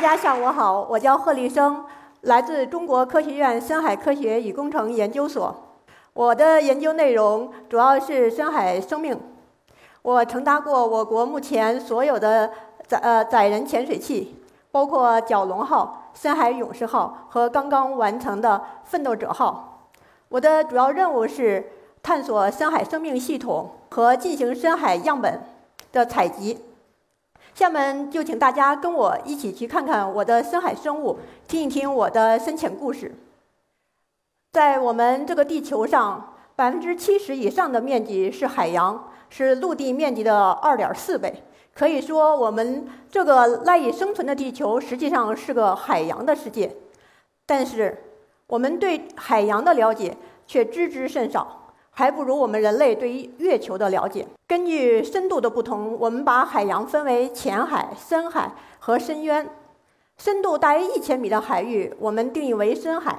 大家下午好，我叫贺立生，来自中国科学院深海科学与工程研究所。我的研究内容主要是深海生命。我乘搭过我国目前所有的载呃载人潜水器，包括蛟龙号、深海勇士号和刚刚完成的奋斗者号。我的主要任务是探索深海生命系统和进行深海样本的采集。下面就请大家跟我一起去看看我的深海生物，听一听我的深潜故事。在我们这个地球上，百分之七十以上的面积是海洋，是陆地面积的二点四倍。可以说，我们这个赖以生存的地球实际上是个海洋的世界。但是，我们对海洋的了解却知之甚少。还不如我们人类对于月球的了解。根据深度的不同，我们把海洋分为浅海、深海和深渊。深度大于一千米的海域，我们定义为深海；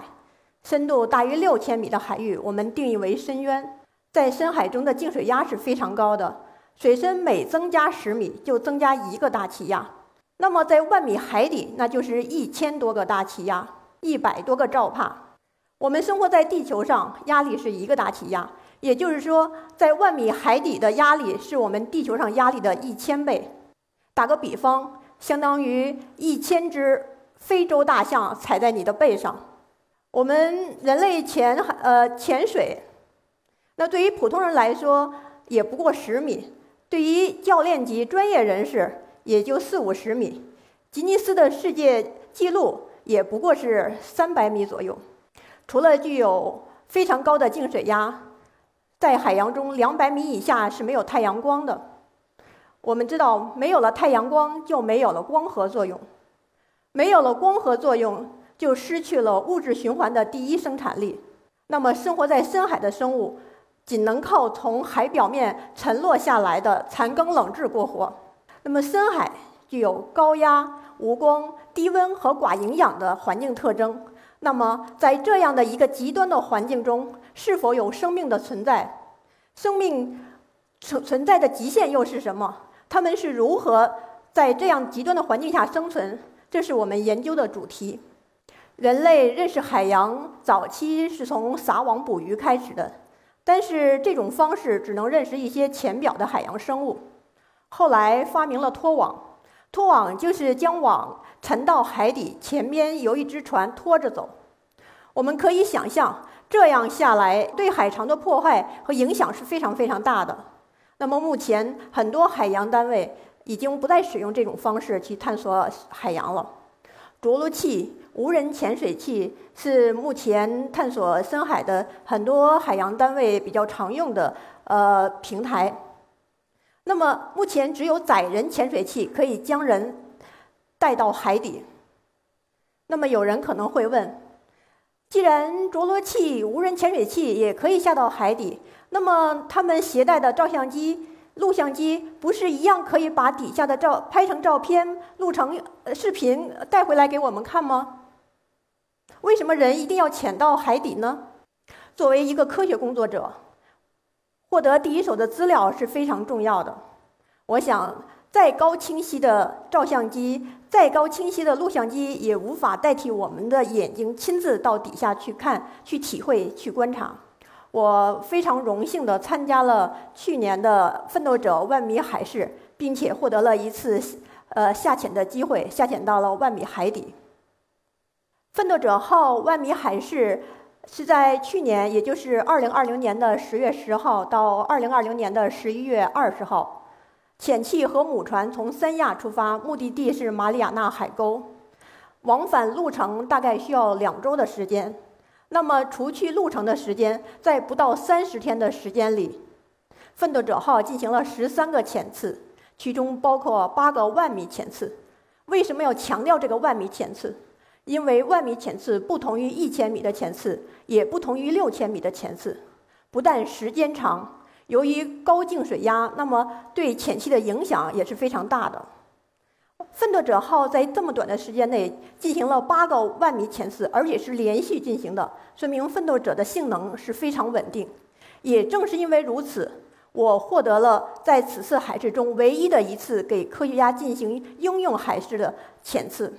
深度大于六千米的海域，我们定义为深渊。在深海中的净水压是非常高的，水深每增加十米就增加一个大气压。那么在万米海底，那就是一千多个大气压，一百多个兆帕。我们生活在地球上，压力是一个大气压。也就是说，在万米海底的压力是我们地球上压力的一千倍。打个比方，相当于一千只非洲大象踩在你的背上。我们人类潜呃潜水，那对于普通人来说也不过十米，对于教练级专业人士也就四五十米。吉尼斯的世界纪录也不过是三百米左右。除了具有非常高的净水压。在海洋中，两百米以下是没有太阳光的。我们知道，没有了太阳光，就没有了光合作用；没有了光合作用，就失去了物质循环的第一生产力。那么，生活在深海的生物，仅能靠从海表面沉落下来的残羹冷炙过活。那么，深海具有高压、无光、低温和寡营养的环境特征。那么，在这样的一个极端的环境中，是否有生命的存在？生命存存在的极限又是什么？它们是如何在这样极端的环境下生存？这是我们研究的主题。人类认识海洋早期是从撒网捕鱼开始的，但是这种方式只能认识一些浅表的海洋生物。后来发明了拖网，拖网就是将网沉到海底，前面由一只船拖着走。我们可以想象。这样下来，对海床的破坏和影响是非常非常大的。那么，目前很多海洋单位已经不再使用这种方式去探索海洋了。着陆器、无人潜水器是目前探索深海的很多海洋单位比较常用的呃平台。那么，目前只有载人潜水器可以将人带到海底。那么，有人可能会问。既然着陆器、无人潜水器也可以下到海底，那么他们携带的照相机、录像机不是一样可以把底下的照拍成照片、录成视频带回来给我们看吗？为什么人一定要潜到海底呢？作为一个科学工作者，获得第一手的资料是非常重要的。我想。再高清晰的照相机，再高清晰的录像机，也无法代替我们的眼睛亲自到底下去看、去体会、去观察。我非常荣幸地参加了去年的奋斗者万米海试，并且获得了一次呃下潜的机会，下潜到了万米海底。奋斗者号万米海试是在去年，也就是二零二零年的十月十号到二零二零年的十一月二十号。潜器和母船从三亚出发，目的地是马里亚纳海沟，往返路程大概需要两周的时间。那么，除去路程的时间，在不到三十天的时间里，奋斗者号进行了十三个潜次，其中包括八个万米潜次。为什么要强调这个万米潜次？因为万米潜次不同于一千米的潜次，也不同于六千米的潜次，不但时间长。由于高净水压，那么对潜器的影响也是非常大的。奋斗者号在这么短的时间内进行了八个万米潜次，而且是连续进行的，说明奋斗者的性能是非常稳定。也正是因为如此，我获得了在此次海试中唯一的一次给科学家进行应用海试的潜次。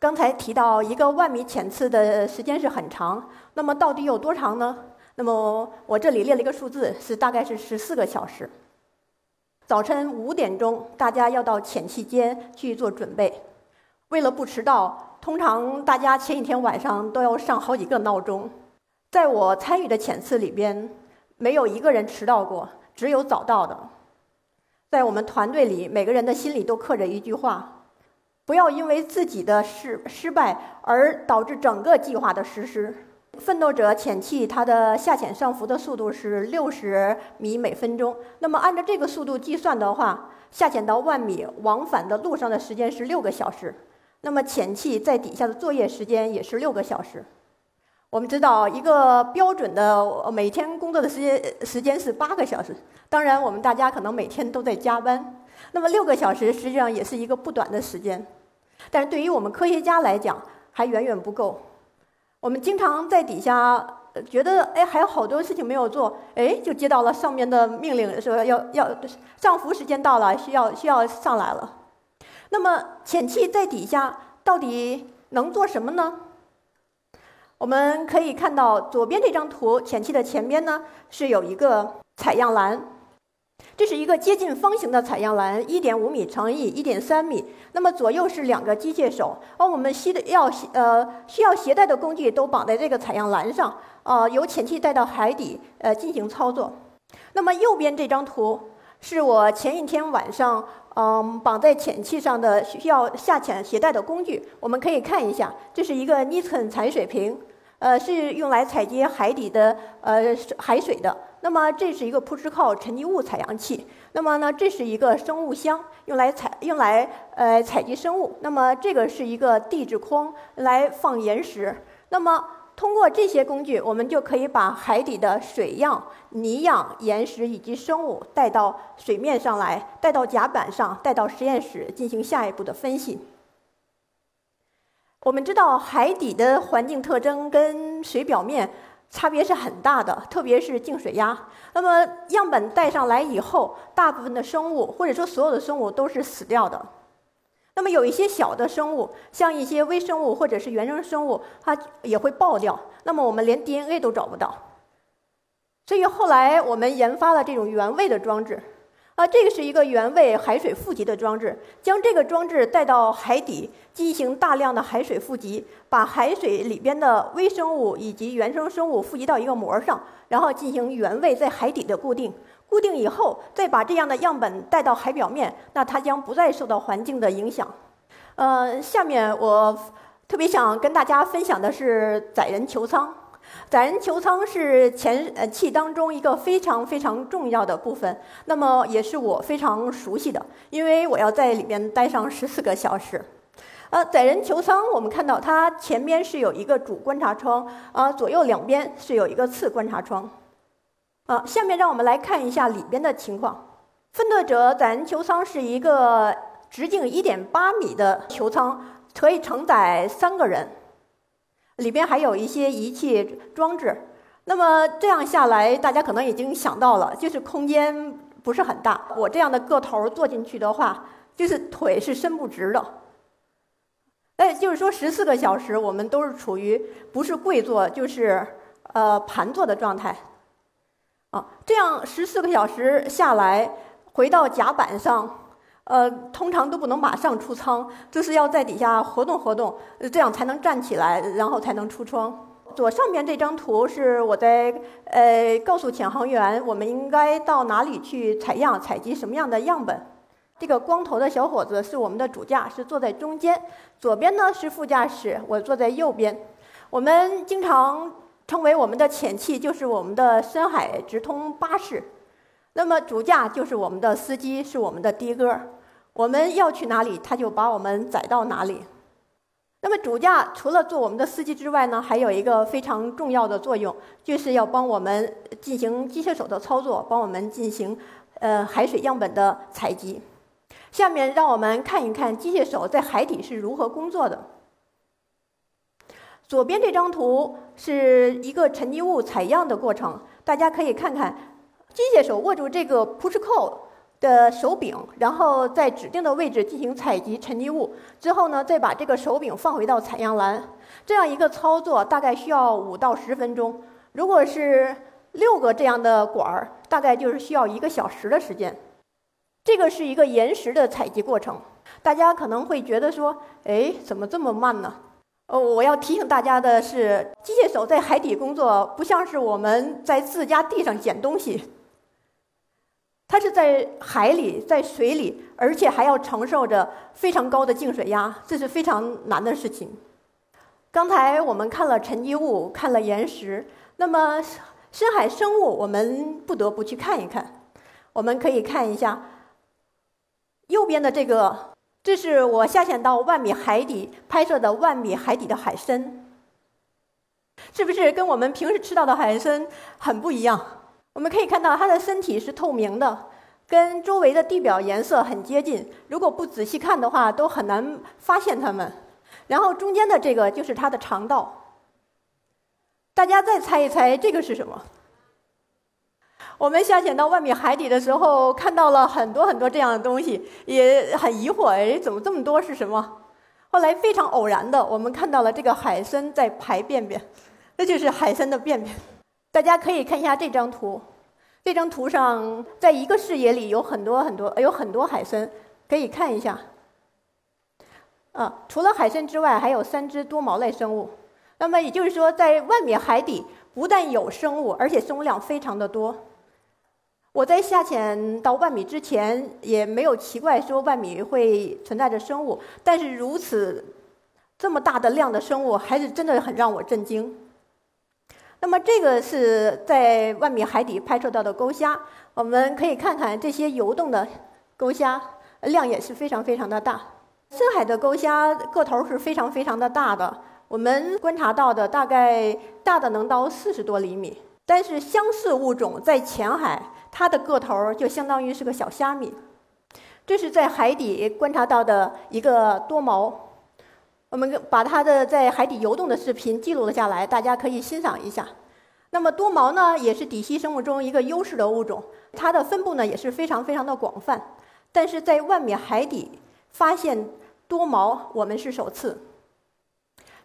刚才提到一个万米潜次的时间是很长，那么到底有多长呢？那么我这里列了一个数字，是大概是十四个小时。早晨五点钟，大家要到潜气间去做准备。为了不迟到，通常大家前一天晚上都要上好几个闹钟。在我参与的潜次里边，没有一个人迟到过，只有早到的。在我们团队里，每个人的心里都刻着一句话：不要因为自己的失失败而导致整个计划的实施。奋斗者潜气，它的下潜上浮的速度是六十米每分钟。那么按照这个速度计算的话，下潜到万米往返的路上的时间是六个小时。那么潜气在底下的作业时间也是六个小时。我们知道，一个标准的每天工作的时间时间是八个小时。当然，我们大家可能每天都在加班。那么六个小时实际上也是一个不短的时间，但是对于我们科学家来讲，还远远不够。我们经常在底下觉得，哎，还有好多事情没有做，哎，就接到了上面的命令，说要要上浮时间到了，需要需要上来了。那么潜气在底下到底能做什么呢？我们可以看到左边这张图，潜气的前边呢是有一个采样栏。这是一个接近方形的采样篮，一点五米乘以一点三米。那么左右是两个机械手，而我们需的要呃需要携带的工具都绑在这个采样篮上，呃，由潜器带到海底呃进行操作。那么右边这张图是我前一天晚上嗯绑在潜器上的需要下潜携带的工具，我们可以看一下，这是一个 Nissan 采水瓶，呃，是用来采集海底的呃海水的。那么这是一个 push 靠沉积物采样器。那么呢，这是一个生物箱，用来采用来呃采集生物。那么这个是一个地质筐，来放岩石。那么通过这些工具，我们就可以把海底的水样、泥样、岩石以及生物带到水面上来，带到甲板上，带到实验室进行下一步的分析。我们知道海底的环境特征跟水表面。差别是很大的，特别是净水压。那么样本带上来以后，大部分的生物或者说所有的生物都是死掉的。那么有一些小的生物，像一些微生物或者是原生生物，它也会爆掉。那么我们连 DNA 都找不到。所以后来我们研发了这种原位的装置。啊，这个是一个原位海水富集的装置，将这个装置带到海底进行大量的海水富集，把海水里边的微生物以及原生生物富集到一个膜上，然后进行原位在海底的固定。固定以后，再把这样的样本带到海表面，那它将不再受到环境的影响。呃，下面我特别想跟大家分享的是载人球舱。载人球舱是前呃气当中一个非常非常重要的部分，那么也是我非常熟悉的，因为我要在里面待上十四个小时。呃，载人球舱我们看到它前边是有一个主观察窗，啊，左右两边是有一个次观察窗。啊，下面让我们来看一下里边的情况。奋斗者载人球舱是一个直径一点八米的球舱，可以承载三个人。里边还有一些仪器装置，那么这样下来，大家可能已经想到了，就是空间不是很大。我这样的个头坐进去的话，就是腿是伸不直的。哎，就是说十四个小时，我们都是处于不是跪坐就是呃盘坐的状态。啊，这样十四个小时下来，回到甲板上。呃，通常都不能马上出舱，就是要在底下活动活动，这样才能站起来，然后才能出窗。左上边这张图是我在呃告诉潜航员，我们应该到哪里去采样、采集什么样的样本。这个光头的小伙子是我们的主驾，是坐在中间；左边呢是副驾驶，我坐在右边。我们经常称为我们的潜器就是我们的深海直通巴士，那么主驾就是我们的司机，是我们的的哥。我们要去哪里，他就把我们载到哪里。那么主驾除了做我们的司机之外呢，还有一个非常重要的作用，就是要帮我们进行机械手的操作，帮我们进行呃海水样本的采集。下面让我们看一看机械手在海底是如何工作的。左边这张图是一个沉积物采样的过程，大家可以看看，机械手握住这个 push 扣。的手柄，然后在指定的位置进行采集沉积物，之后呢，再把这个手柄放回到采样篮。这样一个操作大概需要五到十分钟。如果是六个这样的管儿，大概就是需要一个小时的时间。这个是一个延时的采集过程。大家可能会觉得说，哎，怎么这么慢呢？哦，我要提醒大家的是，机械手在海底工作不像是我们在自家地上捡东西，它是在海里，在水里，而且还要承受着非常高的净水压，这是非常难的事情。刚才我们看了沉积物，看了岩石，那么深海生物，我们不得不去看一看。我们可以看一下右边的这个。这是我下潜到万米海底拍摄的万米海底的海参，是不是跟我们平时吃到的海参很不一样？我们可以看到它的身体是透明的，跟周围的地表颜色很接近。如果不仔细看的话，都很难发现它们。然后中间的这个就是它的肠道，大家再猜一猜，这个是什么？我们下潜到万米海底的时候，看到了很多很多这样的东西，也很疑惑，哎，怎么这么多？是什么？后来非常偶然的，我们看到了这个海参在排便便，那就是海参的便便。大家可以看一下这张图，这张图上在一个视野里有很多很多，有很多海参，可以看一下。啊，除了海参之外，还有三只多毛类生物。那么也就是说，在万米海底不但有生物，而且生物量非常的多。我在下潜到万米之前也没有奇怪说万米会存在着生物，但是如此这么大的量的生物，还是真的很让我震惊。那么这个是在万米海底拍摄到的钩虾，我们可以看看这些游动的钩虾量也是非常非常的大。深海的钩虾个头是非常非常的大的，我们观察到的大概大的能到四十多厘米，但是相似物种在浅海。它的个头就相当于是个小虾米，这是在海底观察到的一个多毛，我们把它的在海底游动的视频记录了下来，大家可以欣赏一下。那么多毛呢，也是底栖生物中一个优势的物种，它的分布呢也是非常非常的广泛，但是在万米海底发现多毛，我们是首次。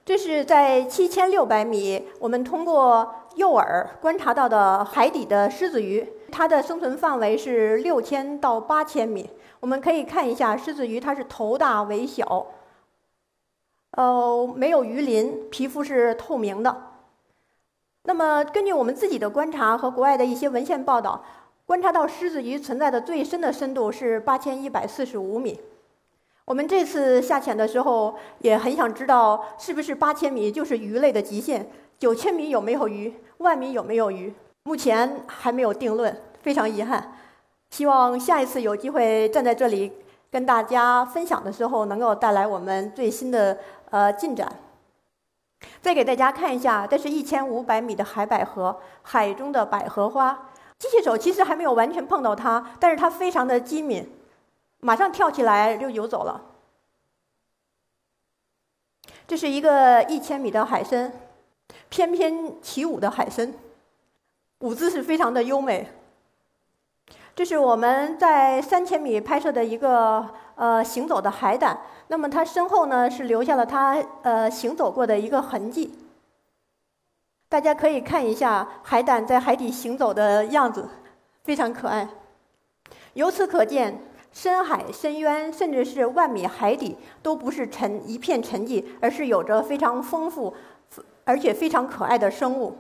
这是在七千六百米，我们通过诱饵观察到的海底的狮子鱼，它的生存范围是六千到八千米。我们可以看一下狮子鱼，它是头大尾小，呃，没有鱼鳞，皮肤是透明的。那么根据我们自己的观察和国外的一些文献报道，观察到狮子鱼存在的最深的深度是八千一百四十五米。我们这次下潜的时候也很想知道，是不是八千米就是鱼类的极限？九千米有没有鱼？万米有没有鱼？目前还没有定论，非常遗憾。希望下一次有机会站在这里跟大家分享的时候，能够带来我们最新的呃进展。再给大家看一下，这是一千五百米的海百合，海中的百合花。机器手其实还没有完全碰到它，但是它非常的机敏。马上跳起来就游走了。这是一个一千米的海参，翩翩起舞的海参，舞姿是非常的优美。这是我们在三千米拍摄的一个呃行走的海胆，那么它身后呢是留下了它呃行走过的一个痕迹。大家可以看一下海胆在海底行走的样子，非常可爱。由此可见。深海、深渊，甚至是万米海底，都不是沉一片沉寂，而是有着非常丰富，而且非常可爱的生物。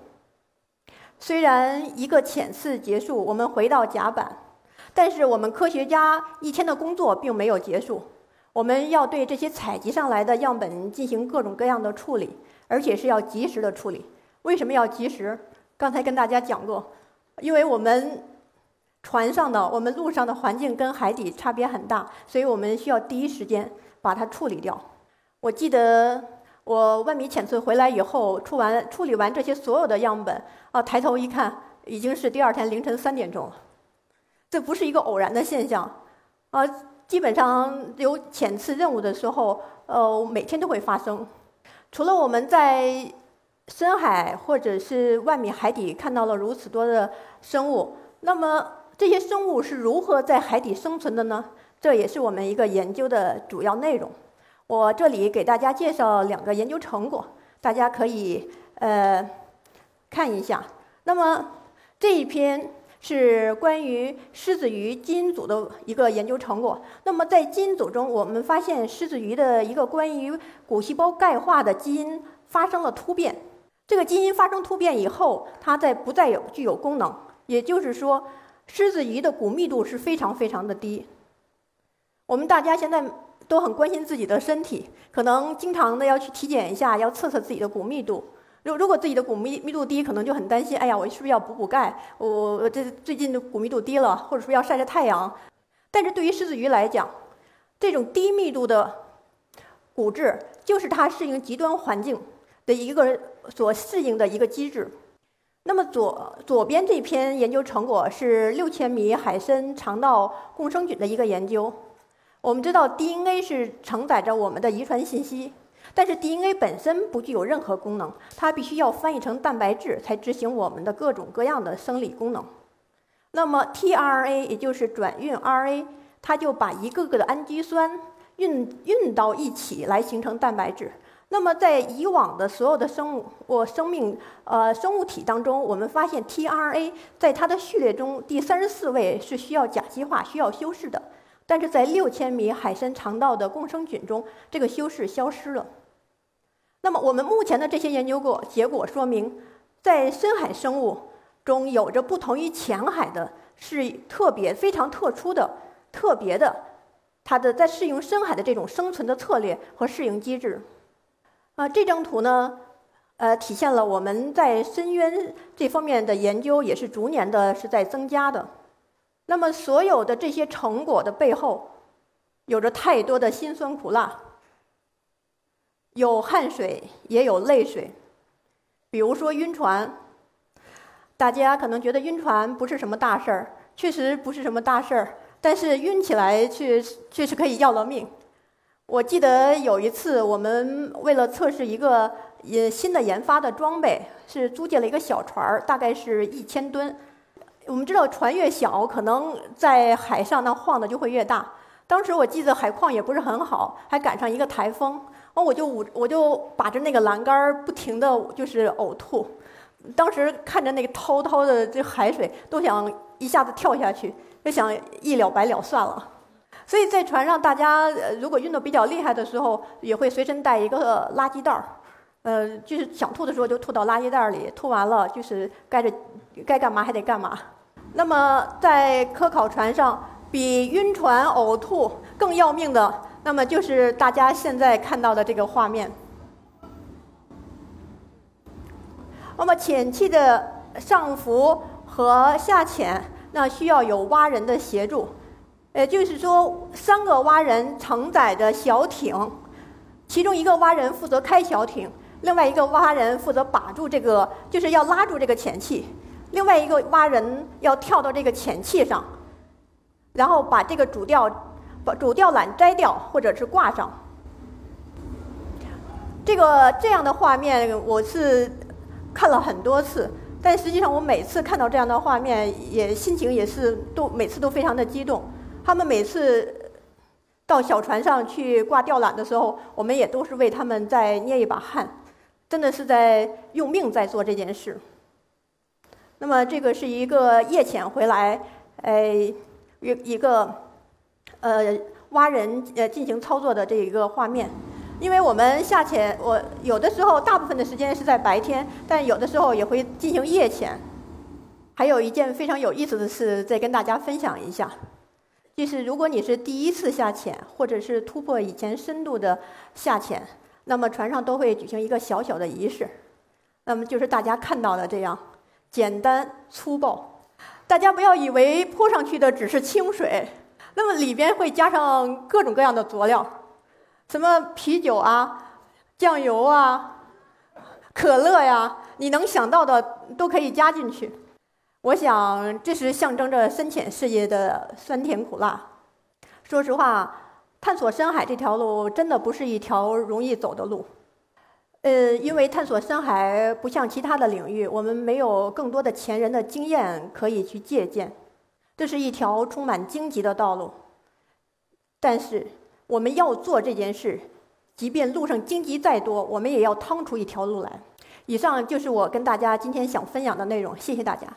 虽然一个潜次结束，我们回到甲板，但是我们科学家一天的工作并没有结束。我们要对这些采集上来的样本进行各种各样的处理，而且是要及时的处理。为什么要及时？刚才跟大家讲过，因为我们。船上的我们陆上的环境跟海底差别很大，所以我们需要第一时间把它处理掉。我记得我万米潜测回来以后，处完处理完这些所有的样本，啊，抬头一看，已经是第二天凌晨三点钟了。这不是一个偶然的现象，啊，基本上有潜次任务的时候，呃，每天都会发生。除了我们在深海或者是万米海底看到了如此多的生物，那么。这些生物是如何在海底生存的呢？这也是我们一个研究的主要内容。我这里给大家介绍两个研究成果，大家可以呃看一下。那么这一篇是关于狮子鱼基因组的一个研究成果。那么在基因组中，我们发现狮子鱼的一个关于骨细胞钙化的基因发生了突变。这个基因发生突变以后，它再不再有具有功能，也就是说，狮子鱼的骨密度是非常非常的低。我们大家现在都很关心自己的身体，可能经常的要去体检一下，要测测自己的骨密度。如如果自己的骨密密度低，可能就很担心，哎呀，我是不是要补补钙？我我这最近的骨密度低了，或者说要晒晒太阳。但是对于狮子鱼来讲，这种低密度的骨质就是它适应极端环境的一个所适应的一个机制。那么左左边这篇研究成果是六千米海参肠道共生菌的一个研究。我们知道 DNA 是承载着我们的遗传信息。但是 DNA 本身不具有任何功能，它必须要翻译成蛋白质才执行我们的各种各样的生理功能。那么 tRNA 也就是转运 RNA，它就把一个个的氨基酸运运到一起来形成蛋白质。那么在以往的所有的生物或生命呃生物体当中，我们发现 tRNA 在它的序列中第三十四位是需要甲基化、需要修饰的，但是在六千米海参肠道的共生菌中，这个修饰消失了。那么，我们目前的这些研究过结果说明，在深海生物中有着不同于浅海的，是特别非常特殊的、特别的，它的在适应深海的这种生存的策略和适应机制。啊，这张图呢，呃，体现了我们在深渊这方面的研究也是逐年的是在增加的。那么，所有的这些成果的背后，有着太多的辛酸苦辣。有汗水，也有泪水。比如说晕船，大家可能觉得晕船不是什么大事儿，确实不是什么大事儿。但是晕起来却确实可以要了命。我记得有一次，我们为了测试一个呃新的研发的装备，是租借了一个小船儿，大概是一千吨。我们知道船越小，可能在海上那晃的就会越大。当时我记得海况也不是很好，还赶上一个台风。哦，我就捂，我就把着那个栏杆，不停的就是呕吐。当时看着那个滔滔的这海水，都想一下子跳下去，就想一了百了算了。所以在船上，大家如果晕得比较厉害的时候，也会随身带一个垃圾袋儿，呃，就是想吐的时候就吐到垃圾袋儿里，吐完了就是该着该干嘛还得干嘛。那么在科考船上，比晕船呕吐更要命的。那么就是大家现在看到的这个画面。那么潜器的上浮和下潜，那需要有蛙人的协助，也就是说，三个蛙人承载着小艇，其中一个蛙人负责开小艇，另外一个蛙人负责把住这个，就是要拉住这个潜器，另外一个蛙人要跳到这个潜器上，然后把这个主吊。把主吊缆摘掉，或者是挂上。这个这样的画面，我是看了很多次，但实际上我每次看到这样的画面，也心情也是都每次都非常的激动。他们每次到小船上去挂吊缆的时候，我们也都是为他们在捏一把汗，真的是在用命在做这件事。那么这个是一个夜潜回来，哎，一一个。呃，挖人呃进行操作的这一个画面，因为我们下潜，我有的时候大部分的时间是在白天，但有的时候也会进行夜潜。还有一件非常有意思的事，再跟大家分享一下，就是如果你是第一次下潜，或者是突破以前深度的下潜，那么船上都会举行一个小小的仪式，那么就是大家看到的这样简单粗暴，大家不要以为泼上去的只是清水。那么里边会加上各种各样的佐料，什么啤酒啊、酱油啊、可乐呀，你能想到的都可以加进去。我想这是象征着深潜事业的酸甜苦辣。说实话，探索深海这条路真的不是一条容易走的路。呃，因为探索深海不像其他的领域，我们没有更多的前人的经验可以去借鉴。这是一条充满荆棘的道路。但是我们要做这件事，即便路上荆棘再多，我们也要趟出一条路来。以上就是我跟大家今天想分享的内容，谢谢大家。